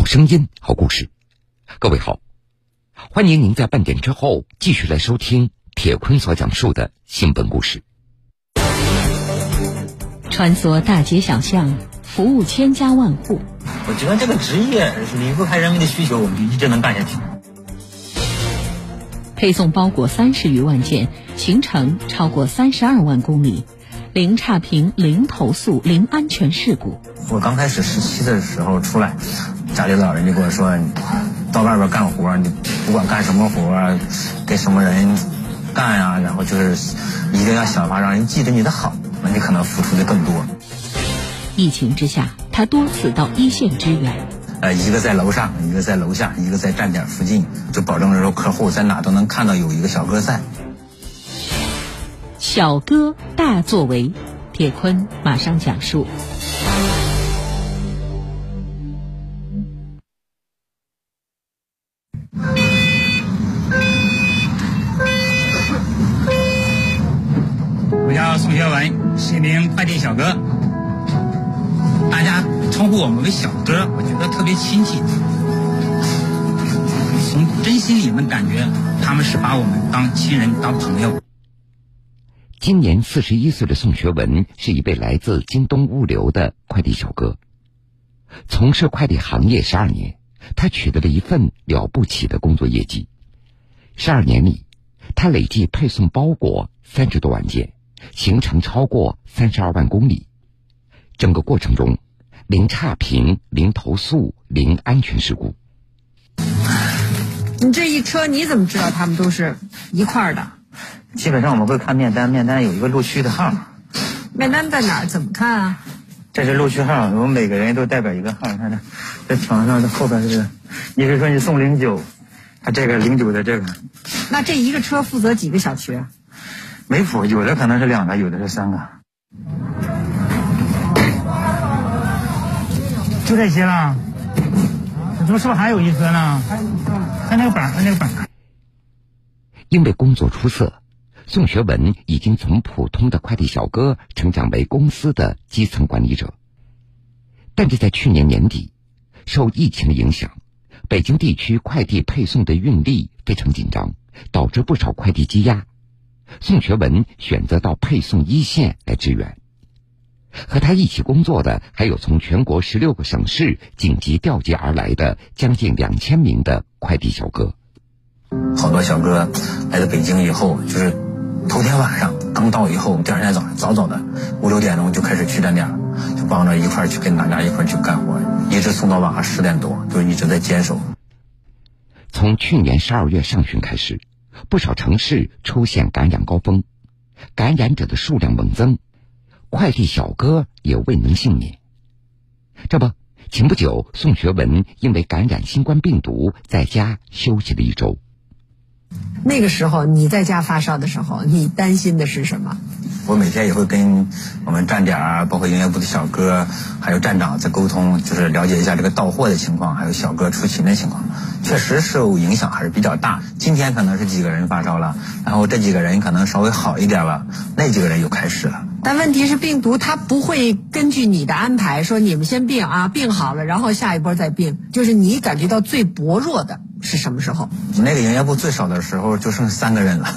好声音，好故事。各位好，欢迎您在半点之后继续来收听铁坤所讲述的新闻故事。穿梭大街小巷，服务千家万户。我觉得这个职业离不开人民的需求，我们就一直能干下去。配送包裹三十余万件，行程超过三十二万公里。零差评、零投诉、零安全事故。我刚开始实习的时候出来，家里老人就跟我说：“到外边干活，你不管干什么活，给什么人干呀，然后就是一定要想法让人记得你的好，那你可能付出的更多。”疫情之下，他多次到一线支援。呃，一个在楼上，一个在楼下，一个在站点附近，就保证说客户在哪都能看到有一个小哥在。小哥大作为，铁坤马上讲述。快递小哥，大家称呼我们为小哥，我觉得特别亲切。从真心里能感觉，他们是把我们当亲人、当朋友。今年四十一岁的宋学文是一位来自京东物流的快递小哥，从事快递行业十二年，他取得了一份了不起的工作业绩。十二年里，他累计配送包裹三十多万件，行程超过三十二万公里，整个过程中零差评、零投诉、零安全事故。你这一车你怎么知道他们都是一块儿的？基本上我们会看面单，面单有一个录取的号。面单在哪儿？怎么看啊？这是录取号，我们每个人都代表一个号。看这，这墙上的后边这个，你是说你送零九，他这个零九的这个。那这一个车负责几个小区？没谱，有的可能是两个，有的是三个。就这些了？怎么是不是还有一车呢？看那个板，看那个板。因为工作出色，宋学文已经从普通的快递小哥成长为公司的基层管理者。但是在去年年底，受疫情的影响，北京地区快递配送的运力非常紧张，导致不少快递积压。宋学文选择到配送一线来支援。和他一起工作的还有从全国十六个省市紧急调集而来的将近两千名的快递小哥。好多小哥来到北京以后，就是头天晚上刚到以后，第二天早上早早的五六点钟就开始去站点，就帮着一块去跟大家一块去干活，一直送到晚上十点多，就一直在坚守。从去年十二月上旬开始，不少城市出现感染高峰，感染者的数量猛增，快递小哥也未能幸免。这不，前不久宋学文因为感染新冠病毒，在家休息了一周。那个时候你在家发烧的时候，你担心的是什么？我每天也会跟我们站点啊，包括营业部的小哥，还有站长在沟通，就是了解一下这个到货的情况，还有小哥出勤的情况。确实受影响还是比较大。今天可能是几个人发烧了，然后这几个人可能稍微好一点了，那几个人又开始了。但问题是，病毒它不会根据你的安排说你们先病啊，病好了，然后下一波再病。就是你感觉到最薄弱的是什么时候？那个营业部最少的时候就剩三个人了，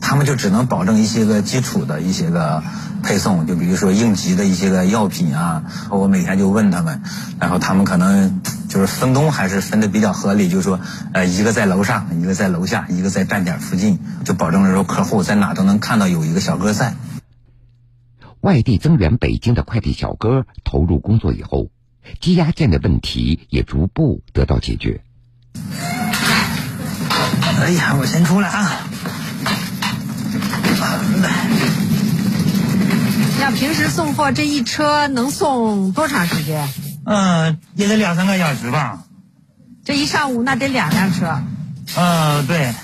他们就只能保证一些个基础的一些个配送，就比如说应急的一些个药品啊。我每天就问他们，然后他们可能就是分工还是分的比较合理，就是说，呃，一个在楼上，一个在楼下，一个在站点附近，就保证了说客户在哪都能看到有一个小哥在。外地增援北京的快递小哥投入工作以后，积压件的问题也逐步得到解决。哎呀，我先出来啊！要平时送货这一车能送多长时间？嗯，也得两三个小时吧。这一上午那得两辆车。嗯，对。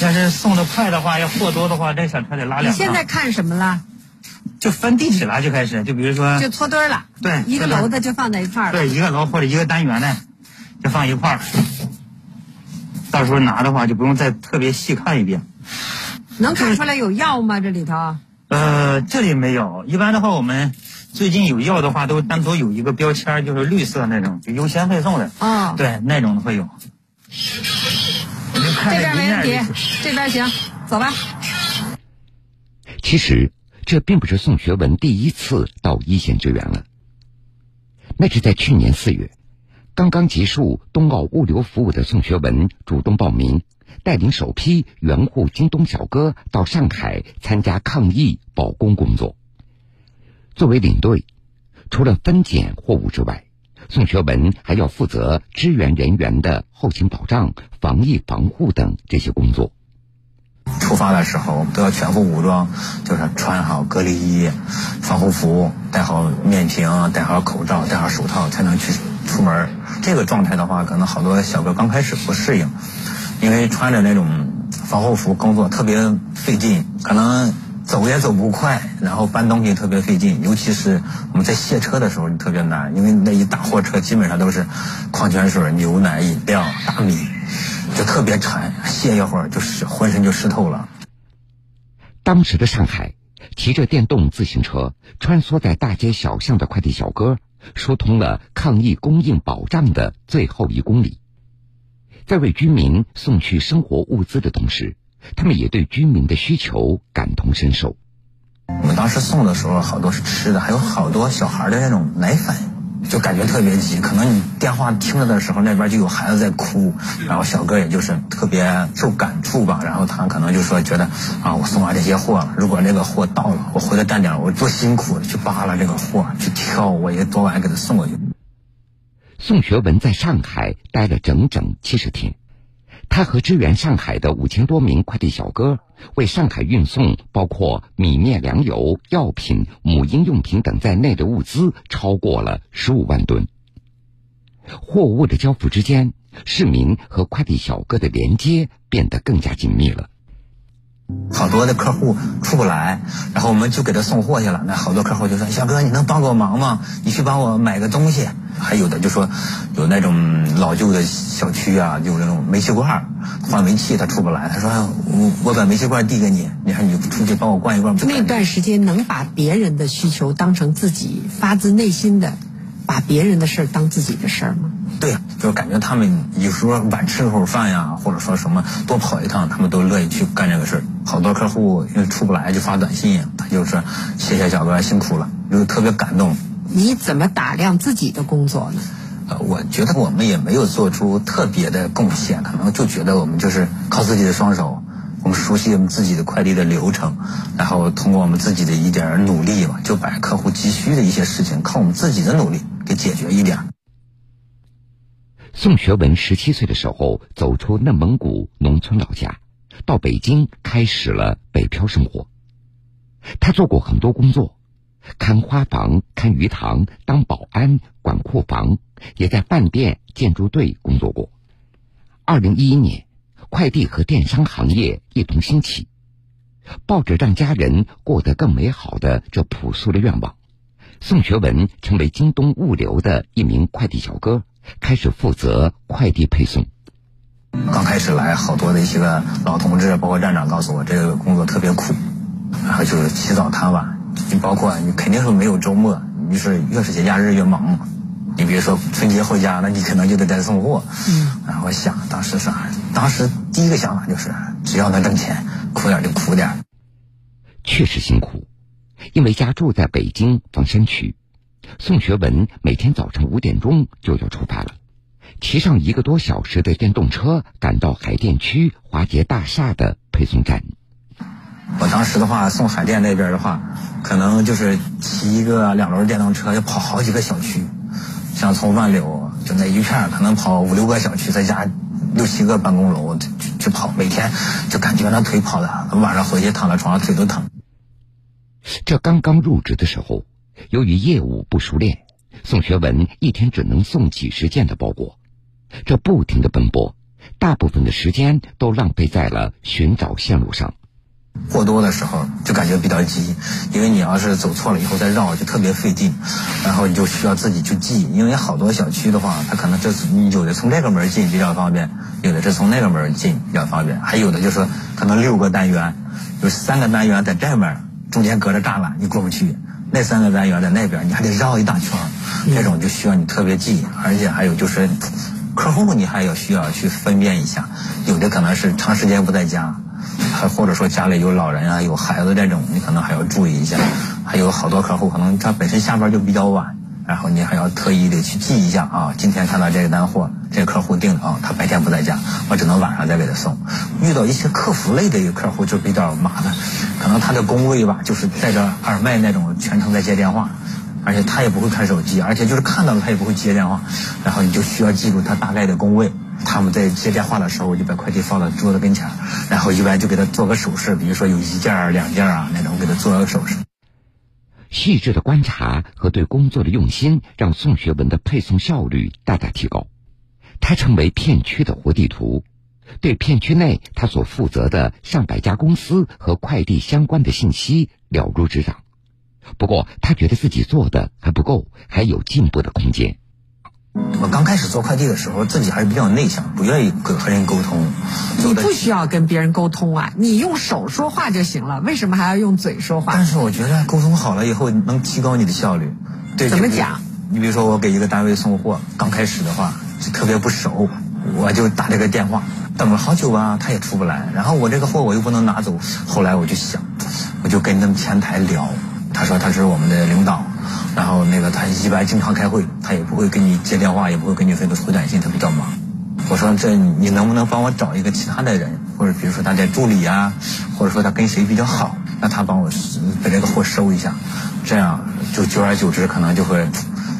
要是送的快的话，要货多的话，这小车得拉两。你现在看什么了？就分地址了，就开始，就比如说，就搓堆了。对，一个楼的就放在一块儿了。对，一个楼或者一个单元的，就放一块儿。到时候拿的话，就不用再特别细看一遍。能看出来有药吗？这里头？呃，这里没有。一般的话，我们最近有要的话，都单独有一个标签，就是绿色那种，就优先配送的。啊，对，那种的会有。我就看这边没问题这边行，走吧。其实这并不是宋学文第一次到一线支援了，那是在去年四月，刚刚结束冬奥物流服务的宋学文主动报名，带领首批援沪京东小哥到上海参加抗疫保供工作。作为领队，除了分拣货物之外，宋学文还要负责支援人员的后勤保障、防疫防护等这些工作。出发的时候都要全副武装，就是穿好隔离衣、防护服，戴好面屏、戴好口罩、戴好手套，才能去出门。这个状态的话，可能好多小哥刚开始不适应，因为穿着那种防护服工作特别费劲，可能走也走不快，然后搬东西特别费劲，尤其是我们在卸车的时候特别难，因为那一大货车基本上都是矿泉水、牛奶、饮料、大米。就特别馋，歇一会儿就是浑身就湿透了。当时的上海，骑着电动自行车穿梭在大街小巷的快递小哥，疏通了抗疫供应保障的最后一公里。在为居民送去生活物资的同时，他们也对居民的需求感同身受。我们当时送的时候，好多是吃的，还有好多小孩的那种奶粉。就感觉特别急，可能你电话听着的时候，那边就有孩子在哭，然后小哥也就是特别受感触吧，然后他可能就说觉得啊，我送完这些货了，如果那个货到了，我回到站点，我多辛苦去扒拉这个货，去挑，我也多晚给他送过去。宋学文在上海待了整整七十天，他和支援上海的五千多名快递小哥，为上海运送包括米面粮油、药品、母婴用品等在内的物资超过了十五万吨。货物的交付之间，市民和快递小哥的连接变得更加紧密了。好多的客户出不来，然后我们就给他送货去了。那好多客户就说：“小哥，你能帮个忙吗？你去帮我买个东西。”还有的就说，有那种老旧的小区啊，有那种煤气罐换煤气，他出不来。他说：“我我把煤气罐递给你，你看你出去帮我灌一罐。”那段时间能把别人的需求当成自己发自内心的，把别人的事儿当自己的事儿吗？对，就是感觉他们有时候晚吃口饭呀，或者说什么多跑一趟，他们都乐意去干这个事儿。好多客户因为出不来就发短信，他就说：“谢谢小哥辛苦了”，就特别感动。你怎么打量自己的工作呢？呃，我觉得我们也没有做出特别的贡献，可能就觉得我们就是靠自己的双手，我们熟悉我们自己的快递的流程，然后通过我们自己的一点努力吧，就把客户急需的一些事情靠我们自己的努力给解决一点。宋学文十七岁的时候走出内蒙古农村老家，到北京开始了北漂生活。他做过很多工作。看花房、看鱼塘、当保安、管库房，也在饭店、建筑队工作过。二零一一年，快递和电商行业一同兴起，抱着让家人过得更美好的这朴素的愿望，宋学文成为京东物流的一名快递小哥，开始负责快递配送。刚开始来，好多的一些个老同志，包括站长告诉我，这个工作特别苦，然后就是起早贪晚。就包括你肯定是没有周末，你是越是节假日越忙。你比如说春节回家，那你可能就得在送货。嗯。然后我想当时啥？当时第一个想法就是，只要能挣钱，苦点就苦点。确实辛苦，因为家住在北京房山区，宋学文每天早晨五点钟就要出发了，骑上一个多小时的电动车，赶到海淀区华杰大厦的配送站。我当时的话送海淀那边的话，可能就是骑一个两轮电动车要跑好几个小区，像从万柳就那一片可能跑五六个小区，再加六七个办公楼去去跑，每天就感觉那腿跑的，晚上回去躺在床上腿都疼。这刚刚入职的时候，由于业务不熟练，宋学文一天只能送几十件的包裹，这不停的奔波，大部分的时间都浪费在了寻找线路上。货多的时候就感觉比较急，因为你要是走错了以后再绕就特别费劲，然后你就需要自己去记，因为好多小区的话，它可能就是有的从这个门进比较方便，有的是从那个门进比较方便，还有的就是可能六个单元，有三个单元在这面，中间隔着栅栏你过不去，那三个单元在那边，你还得绕一大圈儿，这种就需要你特别记，而且还有就是客户你还要需要去分辨一下，有的可能是长时间不在家，或者说家里有老人啊、有孩子这种，你可能还要注意一下。还有好多客户可能他本身下班就比较晚。然后你还要特意的去记一下啊，今天看到这个单货，这客户订的啊，他白天不在家，我只能晚上再给他送。遇到一些客服类的一个客户就比较麻烦，可能他的工位吧，就是带着耳麦那种，全程在接电话，而且他也不会看手机，而且就是看到了他也不会接电话，然后你就需要记住他大概的工位。他们在接电话的时候，就把快递放到桌子跟前，然后一般就给他做个手势，比如说有一件儿、两件儿啊那种，给他做个手势。细致的观察和对工作的用心，让宋学文的配送效率大大提高。他成为片区的活地图，对片区内他所负责的上百家公司和快递相关的信息了如指掌。不过，他觉得自己做的还不够，还有进步的空间。我刚开始做快递的时候，自己还是比较内向，不愿意跟和人沟通。你不需要跟别人沟通啊，你用手说话就行了，为什么还要用嘴说话？但是我觉得沟通好了以后，能提高你的效率。对，怎么讲？你比如说，我给一个单位送货，刚开始的话就特别不熟，我就打这个电话，等了好久啊，他也出不来。然后我这个货我又不能拿走，后来我就想，我就跟他们前台聊，他说他是我们的领导。然后那个他一般经常开会，他也不会给你接电话，也不会给你回回短信，他比较忙。我说这你能不能帮我找一个其他的人，或者比如说他的助理啊，或者说他跟谁比较好，让他帮我把这个货收一下，这样就久而久之可能就会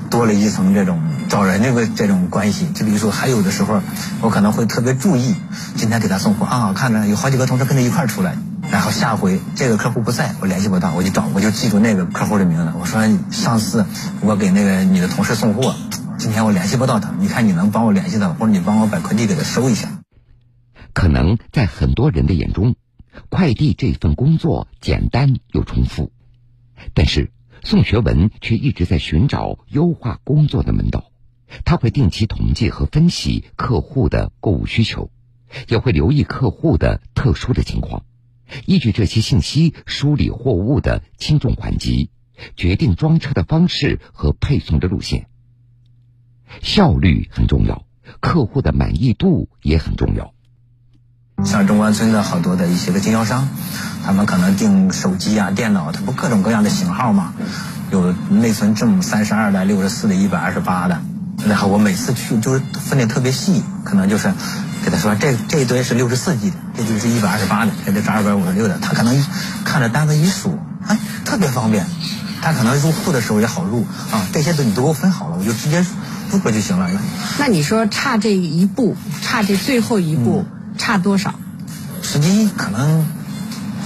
多了一层这种找人这个这种关系。就比如说还有的时候，我可能会特别注意，今天给他送货啊，看着有好几个同事跟他一块出来。然后下回这个客户不在，我联系不到，我就找，我就记住那个客户的名字。我说上次我给那个你的同事送货，今天我联系不到他，你看你能帮我联系到，或者你帮我把快递给他收一下。可能在很多人的眼中，快递这份工作简单又重复，但是宋学文却一直在寻找优化工作的门道。他会定期统计和分析客户的购物需求，也会留意客户的特殊的情况。依据这些信息梳理货物的轻重缓急，决定装车的方式和配送的路线。效率很重要，客户的满意度也很重要。像中关村的好多的一些个经销商，他们可能订手机啊、电脑，它不各种各样的型号嘛，有内存正三十二的、六十四的、一百二十八的。然后我每次去就是分的特别细，可能就是。给他说，这这一堆是六十四 G 的，这就是一百二十八的，这就是二百五十六的。他可能看着单子一数，哎，特别方便。他可能入库的时候也好入啊，这些都你都给我分好了，我就直接入过就行了。那你说差这一步，差这最后一步，差多少？实际可能。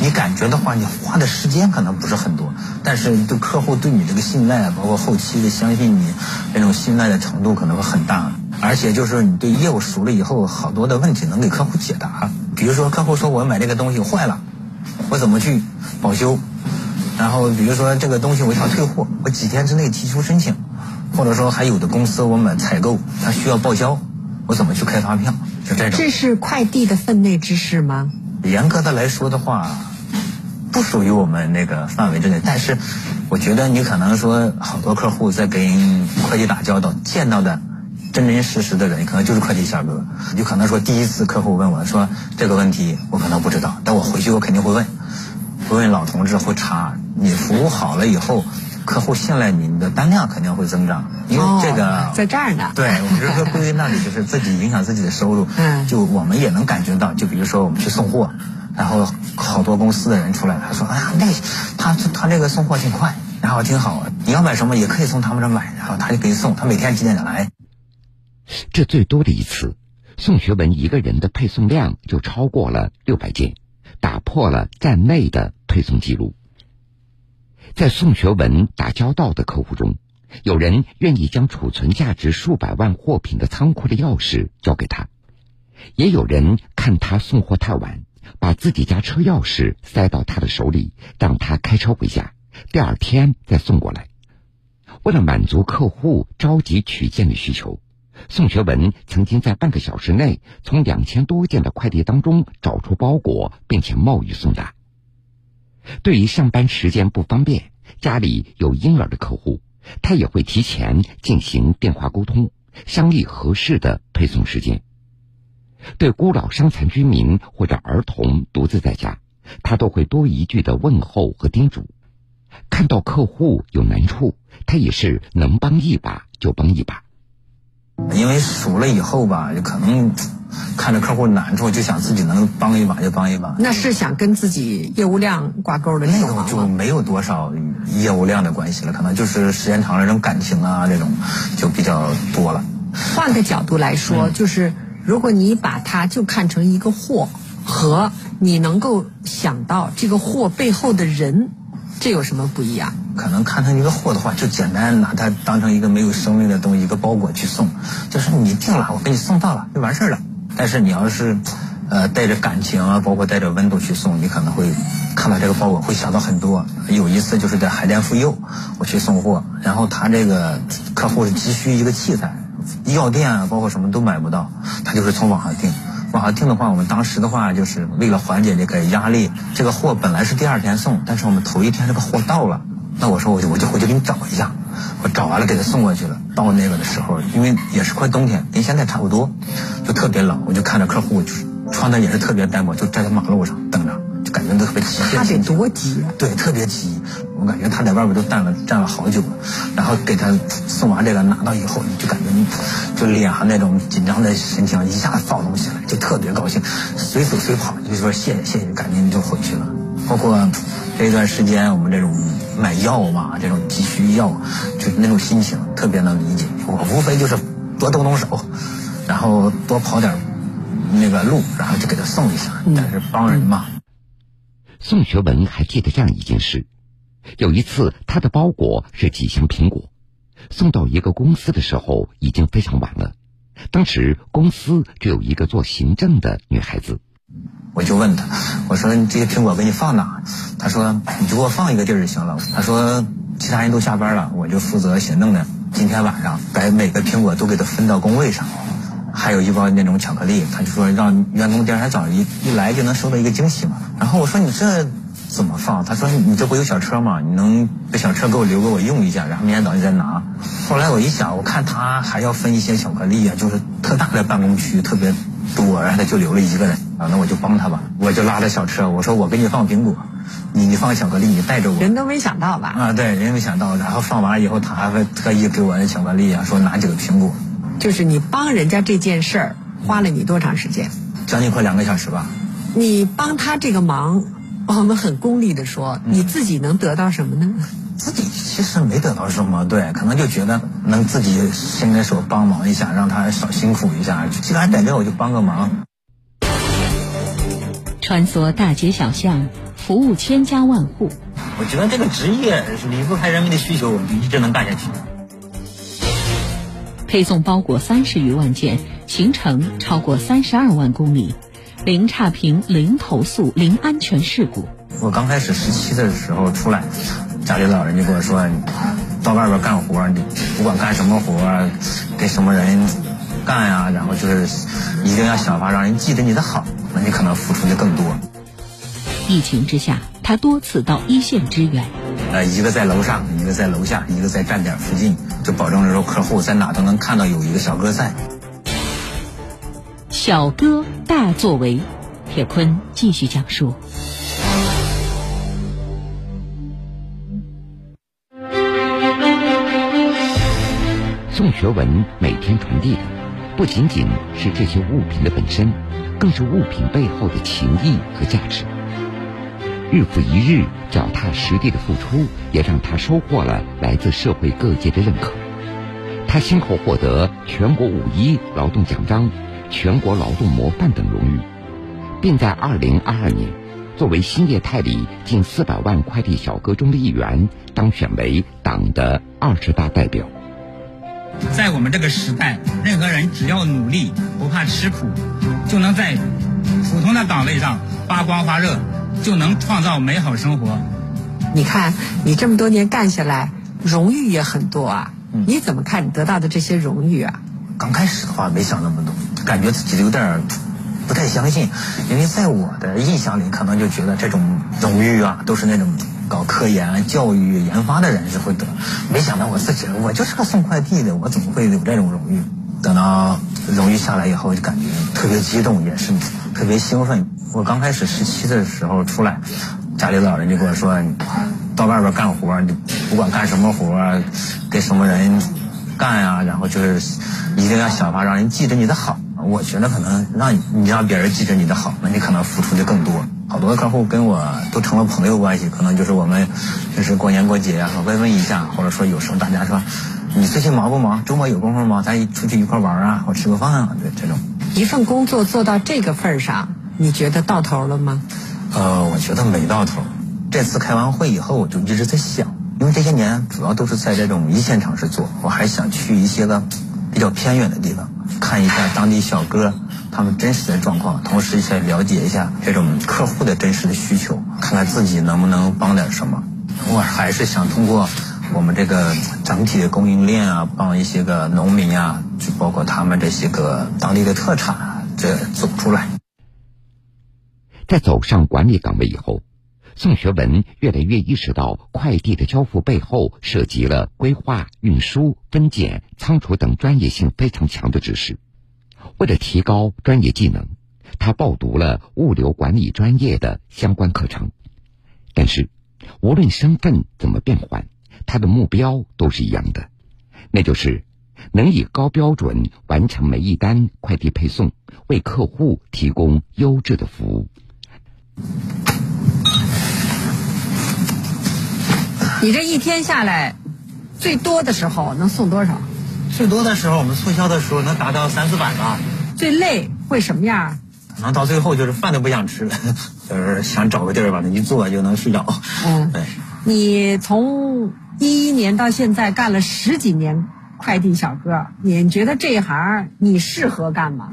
你感觉的话，你花的时间可能不是很多，但是对客户对你这个信赖，包括后期的相信你，那种信赖的程度可能会很大。而且就是你对业务熟了以后，好多的问题能给客户解答。比如说客户说我买这个东西坏了，我怎么去保修？然后比如说这个东西我想退货，我几天之内提出申请。或者说还有的公司我买采购，它需要报销，我怎么去开发票？就这种。这是快递的分内之事吗？严格的来说的话。不属于我们那个范围之内，但是我觉得你可能说好多客户在跟会计打交道，见到的真真实实的人，可能就是会计小哥。你可能说第一次客户问我说这个问题，我可能不知道，但我回去我肯定会问，会问老同志会查。你服务好了以后，客户信赖你，你的单量肯定会增长，因为这个在这儿呢。对，我们就是归那里，就是自己影响自己的收入。嗯，就我们也能感觉到，就比如说我们去送货。然后好多公司的人出来，他说：“哎呀，那他他这个送货挺快，然后挺好。你要买什么也可以从他们这买，然后他就给你送。他每天几点钟来？”这最多的一次，宋学文一个人的配送量就超过了六百件，打破了站内的配送记录。在宋学文打交道的客户中，有人愿意将储存价值数百万货品的仓库的钥匙交给他。也有人看他送货太晚，把自己家车钥匙塞到他的手里，让他开车回家，第二天再送过来。为了满足客户着急取件的需求，宋学文曾经在半个小时内从两千多件的快递当中找出包裹，并且冒雨送达。对于上班时间不方便，家里有婴儿的客户，他也会提前进行电话沟通，商议合适的配送时间。对孤老伤残居民或者儿童独自在家，他都会多一句的问候和叮嘱。看到客户有难处，他也是能帮一把就帮一把。因为熟了以后吧，就可能看着客户难处，就想自己能帮一把就帮一把。那是想跟自己业务量挂钩的那种种就没有多少业务量的关系了，可能就是时间长了，这种感情啊，这种就比较多了。换个角度来说，就是如果你把它就看成一个货，和你能够想到这个货背后的人。这有什么不一样？可能看成一个货的话，就简单拿它当成一个没有生命的东西，一个包裹去送，就是你定了，我给你送到了就完事儿了。但是你要是，呃，带着感情啊，包括带着温度去送，你可能会看到这个包裹会想到很多。有一次就是在海淀妇幼，我去送货，然后他这个客户是急需一个器材，药店啊，包括什么都买不到，他就是从网上订。网上订的话，我们当时的话就是为了缓解这个压力，这个货本来是第二天送，但是我们头一天这个货到了，那我说我就我就回去给你找一下，我找完了给他送过去了。到那个的时候，因为也是快冬天，跟现在差不多，就特别冷，我就看着客户就是穿的也是特别单薄，就站在马路上等着。人都特别急，他得多急啊！对，特别急。我感觉他在外边都站了站了好久了，然后给他送完这个拿到以后，就感觉就脸上那种紧张的神情一下子放松起来，就特别高兴，随走随跑，就说谢谢谢谢，赶紧就回去了。包括这段时间我们这种买药嘛，这种急需药，就那种心情特别能理解。我无非就是多动动手，然后多跑点那个路，然后就给他送一下。但是帮人嘛。宋学文还记得这样一件事：有一次，他的包裹是几箱苹果，送到一个公司的时候已经非常晚了。当时公司只有一个做行政的女孩子，我就问他：“我说你这些苹果给你放哪？”他说：“你就给我放一个地儿就行了。”他说：“其他人都下班了，我就负责行政的。今天晚上把每个苹果都给他分到工位上，还有一包那种巧克力。他就说让员工第二天早上一一来就能收到一个惊喜嘛。”然后我说你这怎么放？他说你这不有小车吗？你能把小车给我留给我用一下，然后明天早上再拿。后来我一想，我看他还要分一些巧克力啊，就是特大的办公区特别多，然后他就留了一个人啊，那我就帮他吧，我就拉着小车，我说我给你放苹果，你你放巧克力，你带着我。人都没想到吧？啊，对，人没想到。然后放完了以后，他还会特意给我那巧克力啊，说拿几个苹果。就是你帮人家这件事儿花了你多长时间？将近快两个小时吧。你帮他这个忙，我们很功利的说，你自己能得到什么呢？自己其实没得到什么，对，可能就觉得能自己伸个手帮忙一下，让他少辛苦一下。既然在这，我就帮个忙。穿梭大街小巷，服务千家万户。我觉得这个职业离不开人民的需求，我们就一直能干下去。配送包裹三十余万件，行程超过三十二万公里。零差评、零投诉、零安全事故。我刚开始实习的时候出来，家里老人就跟我说：“到外边干活，你不管干什么活，给什么人干呀，然后就是一定要想法让人记得你的好，那你可能付出的更多。”疫情之下，他多次到一线支援。呃，一个在楼上，一个在楼下，一个在站点附近，就保证说客户在哪都能看到有一个小哥在。小哥大作为，铁坤继续讲述。宋学文每天传递的，不仅仅是这些物品的本身，更是物品背后的情谊和价值。日复一日脚踏实地的付出，也让他收获了来自社会各界的认可。他先后获得全国五一劳动奖章。全国劳动模范等荣誉，并在二零二二年作为新业态里近四百万快递小哥中的一员，当选为党的二十大代表。在我们这个时代，任何人只要努力，不怕吃苦，就能在普通的岗位上发光发热，就能创造美好生活。你看，你这么多年干下来，荣誉也很多啊。你怎么看你得到的这些荣誉啊？刚开始的话，没想那么多。感觉自己有点不太相信，因为在我的印象里，可能就觉得这种荣誉啊，都是那种搞科研、教育、研发的人是会得。没想到我自己，我就是个送快递的，我怎么会有这种荣誉？等到荣誉下来以后，就感觉特别激动，也是特别兴奋。我刚开始十七的时候出来，家里老人就跟我说：“到外边干活，你不管干什么活，给什么人干呀，然后就是一定要想法让人记着你的好。”我觉得可能让你让别人记着你的好，那你可能付出的更多。好多客户跟我都成了朋友关系，可能就是我们就是过年过节啊，慰问一下，或者说有时候大家说你最近忙不忙？周末有功夫吗？咱出去一块玩啊，或吃个饭啊，对这种。一份工作做到这个份儿上，你觉得到头了吗？呃，我觉得没到头。这次开完会以后，我就一直在想，因为这些年主要都是在这种一线城市做，我还想去一些个比较偏远的地方。看一下当地小哥他们真实的状况，同时也了解一下这种客户的真实的需求，看看自己能不能帮点什么。我还是想通过我们这个整体的供应链啊，帮一些个农民啊，就包括他们这些个当地的特产啊，这走出来。在走上管理岗位以后。宋学文越来越意识到，快递的交付背后涉及了规划、运输、分拣、仓储等专业性非常强的知识。为了提高专业技能，他报读了物流管理专业的相关课程。但是，无论身份怎么变换，他的目标都是一样的，那就是能以高标准完成每一单快递配送，为客户提供优质的服务。你这一天下来，最多的时候能送多少？最多的时候，我们促销的时候能达到三四百吧。最累会什么样？可能到最后就是饭都不想吃了，就是想找个地儿往那一坐就能睡着。嗯，对。你从一一年到现在干了十几年快递小哥，你觉得这一行你适合干吗？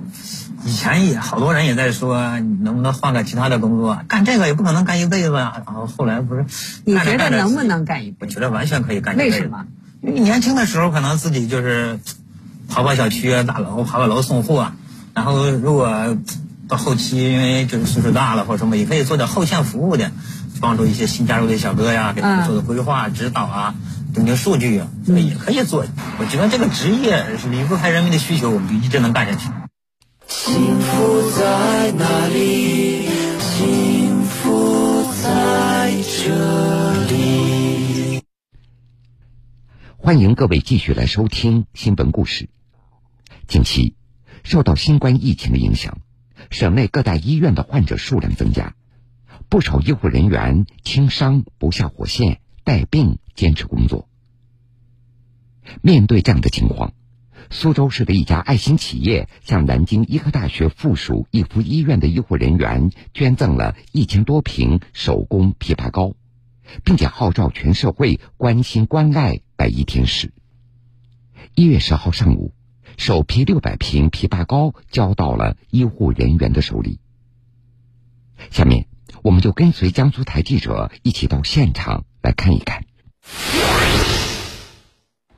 以前也好多人也在说，你能不能换个其他的工作？干这个也不可能干一辈子啊。然后后来不是，你觉得能不能干一辈子？我觉得完全可以干一辈子。为什么？因为年轻的时候可能自己就是跑跑小区、大楼、爬爬楼送货。然后如果到后期，因为就是岁数大了或者什么，也可以做点后线服务的，帮助一些新加入的小哥呀，给他们做的规划、指导啊，整理数据，这个也可以做。我觉得这个职业是离不开人民的需求，我们就一直能干下去。幸福在哪里？幸福在这里。欢迎各位继续来收听新闻故事。近期，受到新冠疫情的影响，省内各大医院的患者数量增加，不少医护人员轻伤不下火线，带病坚持工作。面对这样的情况。苏州市的一家爱心企业向南京医科大学附属逸夫医院的医护人员捐赠了一千多瓶手工枇杷膏，并且号召全社会关心关爱白衣天使。一月十号上午，首批六百瓶枇杷膏交到了医护人员的手里。下面，我们就跟随江苏台记者一起到现场来看一看。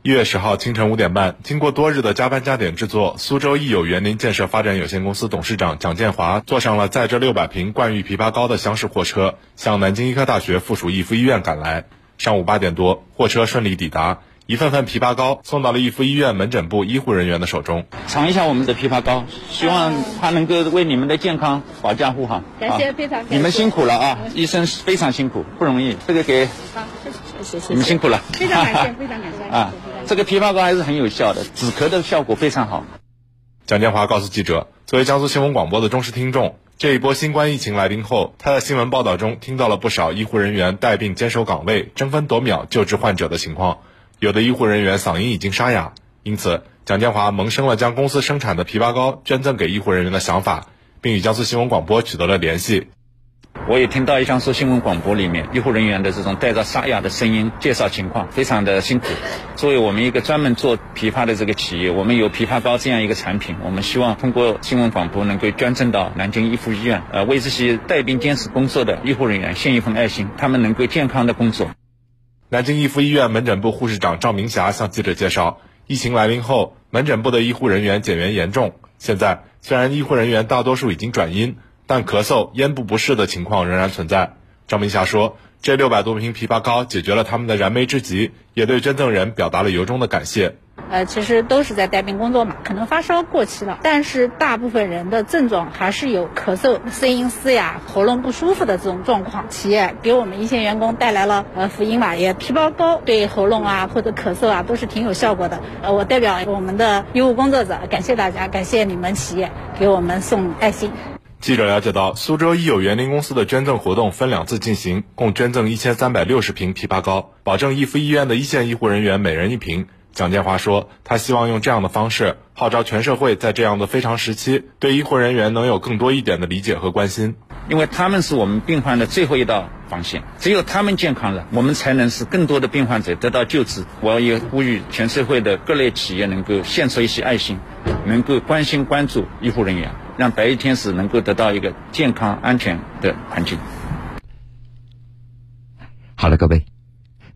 一月十号清晨五点半，经过多日的加班加点制作，苏州益友园林建设发展有限公司董事长蒋建华坐上了载着六百瓶冠玉枇杷膏的厢式货车，向南京医科大学附属逸夫医院赶来。上午八点多，货车顺利抵达。一份份枇杷膏送到了逸夫医院门诊部医护人员的手中。尝一下我们的枇杷膏，希望它能够为你们的健康保驾护航。感谢，非常感谢。你们辛苦了啊！医生非常辛苦，不容易。这个给，好，谢谢。你们辛苦了。非常感谢，非常感谢。啊，这个枇杷膏还是很有效的，止咳的效果非常好。蒋建华告诉记者：“作为江苏新闻广播的忠实听众，这一波新冠疫情来临后，他在新闻报道中听到了不少医护人员带病坚守岗位、争分夺秒救治患者的情况。”有的医护人员嗓音已经沙哑，因此蒋建华萌生了将公司生产的枇杷膏捐赠给医护人员的想法，并与江苏新闻广播取得了联系。我也听到江苏新闻广播里面医护人员的这种带着沙哑的声音介绍情况，非常的辛苦。作为我们一个专门做枇杷的这个企业，我们有枇杷膏这样一个产品，我们希望通过新闻广播能够捐赠到南京一附医院，呃，为这些带病坚持工作的医护人员献一份爱心，他们能够健康的工作。南京一附医院门诊部护士长赵明霞向记者介绍，疫情来临后，门诊部的医护人员减员严重。现在虽然医护人员大多数已经转阴，但咳嗽、咽部不适的情况仍然存在。赵明霞说，这六百多瓶枇杷膏解决了他们的燃眉之急，也对捐赠人表达了由衷的感谢。呃，其实都是在带病工作嘛，可能发烧过期了，但是大部分人的症状还是有咳嗽、声音嘶哑、喉咙不舒服的这种状况。企业给我们一线员工带来了呃福音吧，也枇杷膏对喉咙啊或者咳嗽啊都是挺有效果的。呃，我代表我们的医务工作者感谢大家，感谢你们企业给我们送爱心。记者了解到，苏州益友园林公司的捐赠活动分两次进行，共捐赠一千三百六十瓶枇杷膏，保证义阜医院的一线医护人员每人一瓶。蒋建华说：“他希望用这样的方式号召全社会，在这样的非常时期，对医护人员能有更多一点的理解和关心。因为他们是我们病患的最后一道防线，只有他们健康了，我们才能使更多的病患者得到救治。我也呼吁全社会的各类企业能够献出一些爱心，能够关心关注医护人员，让白衣天使能够得到一个健康安全的环境。”好了，各位。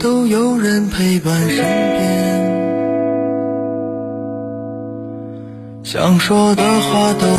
都有人陪伴身边，想说的话都。